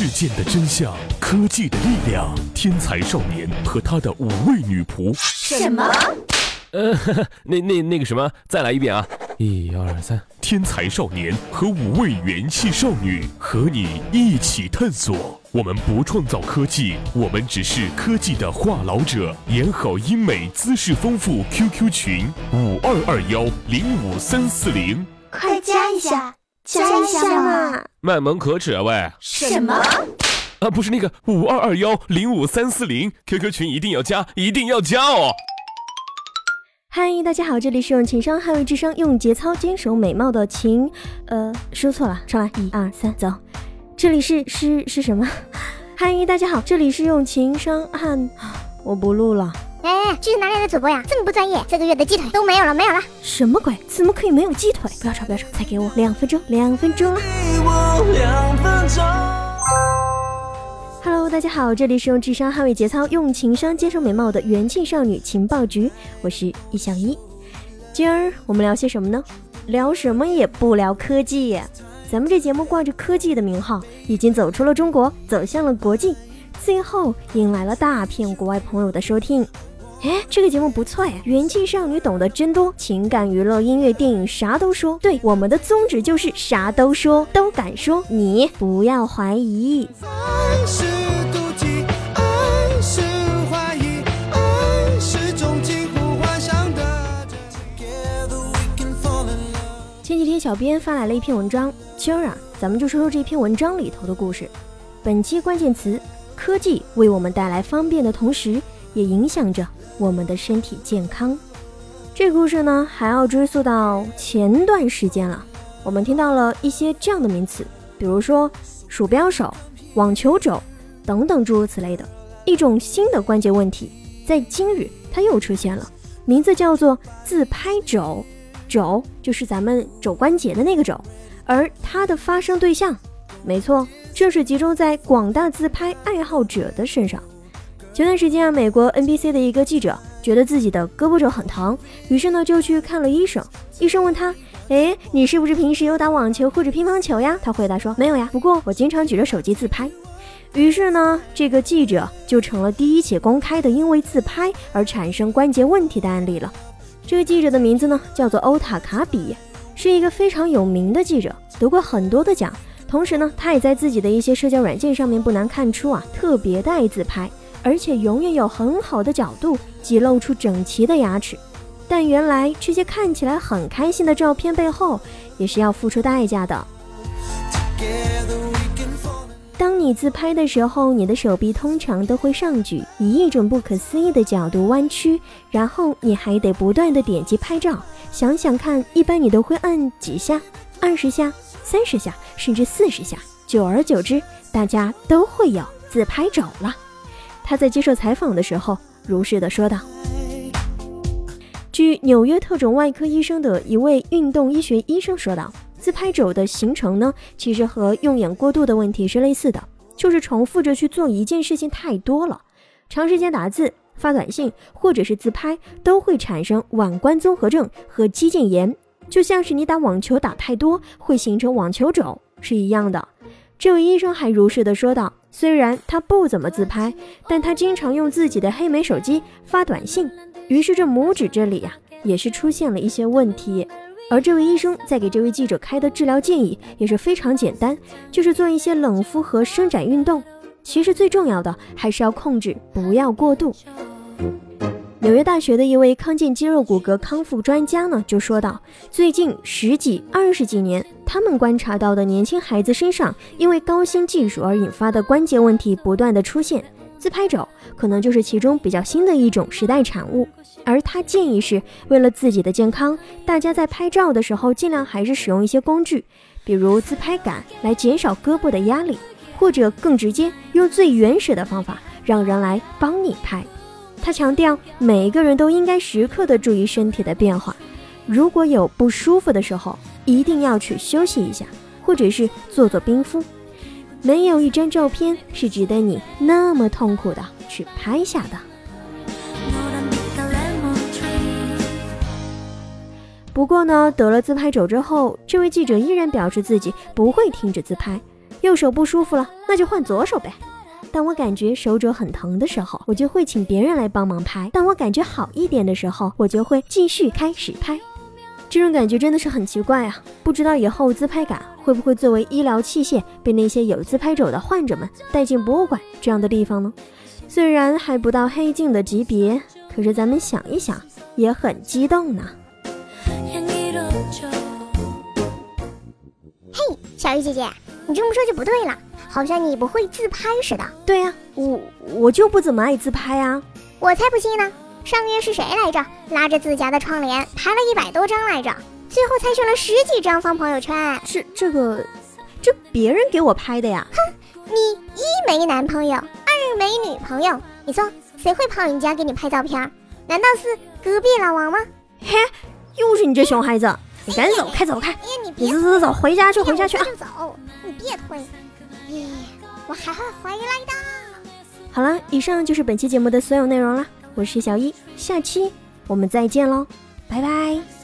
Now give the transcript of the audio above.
事件的真相，科技的力量，天才少年和他的五位女仆。什么？呃，那那那个什么，再来一遍啊！一二三，天才少年和五位元气少女和你一起探索。我们不创造科技，我们只是科技的话痨者。演好英美，姿势丰富。QQ 群五二二幺零五三四零，快加一下，加一下嘛！卖萌可耻啊喂！什么？啊，不是那个五二二幺零五三四零，QQ 群一定要加，一定要加哦！嗨，大家好，这里是用情商捍卫智商，用节操坚守美貌的情，呃，说错了，重来，一二三，走。这里是是是什么？嗨，大家好，这里是用情商和，我不录了。哎，这是哪里的主播呀？这么不专业，这个月的鸡腿都没有了，没有了。什么鬼？怎么可以没有鸡腿？不要吵，不要吵，再给我两分钟，两分钟。Hello，大家好，这里是用智商捍卫节操，用情商接受美貌的元气少女情报局，我是易小一。今儿我们聊些什么呢？聊什么也不聊科技。咱们这节目挂着科技的名号，已经走出了中国，走向了国际，最后迎来了大片国外朋友的收听。哎，这个节目不错呀，元气少女懂得真多，情感、娱乐、音乐、电影啥都说。对，我们的宗旨就是啥都说，都敢说，你不要怀疑。前几天小编发来了一篇文章。今儿啊，咱们就说说这篇文章里头的故事。本期关键词：科技为我们带来方便的同时，也影响着我们的身体健康。这故事呢，还要追溯到前段时间了。我们听到了一些这样的名词，比如说鼠标手、网球肘等等诸如此类的。一种新的关节问题，在今日它又出现了，名字叫做自拍肘。肘就是咱们肘关节的那个肘。而它的发生对象，没错，正是集中在广大自拍爱好者的身上。前段时间啊，美国 NBC 的一个记者觉得自己的胳膊肘很疼，于是呢就去看了医生。医生问他：“哎，你是不是平时有打网球或者乒乓球呀？”他回答说：“没有呀，不过我经常举着手机自拍。”于是呢，这个记者就成了第一起公开的因为自拍而产生关节问题的案例了。这个记者的名字呢叫做欧塔卡比。是一个非常有名的记者，得过很多的奖。同时呢，他也在自己的一些社交软件上面不难看出啊，特别的爱自拍，而且永远有很好的角度，挤露出整齐的牙齿。但原来这些看起来很开心的照片背后，也是要付出代价的。当你自拍的时候，你的手臂通常都会上举，以一种不可思议的角度弯曲，然后你还得不断的点击拍照。想想看，一般你都会按几下？二十下、三十下，甚至四十下。久而久之，大家都会有自拍肘了。他在接受采访的时候如是的说道。据纽约特种外科医生的一位运动医学医生说道，自拍肘的形成呢，其实和用眼过度的问题是类似的，就是重复着去做一件事情太多了，长时间打字。发短信或者是自拍都会产生腕关综合症和肌腱炎，就像是你打网球打太多会形成网球肘是一样的。这位医生还如实的说道：“虽然他不怎么自拍，但他经常用自己的黑莓手机发短信，于是这拇指这里呀也是出现了一些问题。而这位医生在给这位记者开的治疗建议也是非常简单，就是做一些冷敷和伸展运动。其实最重要的还是要控制，不要过度。”纽约大学的一位康健肌肉骨骼康复专家呢，就说道：最近十几、二十几年，他们观察到的年轻孩子身上因为高新技术而引发的关节问题不断的出现，自拍肘可能就是其中比较新的一种时代产物。而他建议是，为了自己的健康，大家在拍照的时候尽量还是使用一些工具，比如自拍杆来减少胳膊的压力，或者更直接用最原始的方法，让人来帮你拍。他强调，每一个人都应该时刻的注意身体的变化。如果有不舒服的时候，一定要去休息一下，或者是做做冰敷。没有一张照片是值得你那么痛苦的去拍下的。不过呢，得了自拍肘之后，这位记者依然表示自己不会停止自拍。右手不舒服了，那就换左手呗。当我感觉手肘很疼的时候，我就会请别人来帮忙拍；当我感觉好一点的时候，我就会继续开始拍。这种感觉真的是很奇怪啊！不知道以后自拍杆会不会作为医疗器械，被那些有自拍肘的患者们带进博物馆这样的地方呢？虽然还不到黑镜的级别，可是咱们想一想，也很激动呢。嘿，小鱼姐姐，你这么说就不对了，好像你不会自拍似的。对呀，我我就不怎么爱自拍啊。我才不信呢！上个月是谁来着？拉着自家的窗帘拍了一百多张来着，最后才选了十几张放朋友圈。这这个，这别人给我拍的呀。哼，你一没男朋友。二没女朋友，你说谁会跑人家给你拍照片？难道是隔壁老王吗？嘿，又是你这熊孩子！你赶紧走开，走开！哎呀，你走走走，回家去，回家去啊！就走，你别推！耶，我还会回来的。好了，以上就是本期节目的所有内容了。我是小一，下期我们再见喽，拜拜。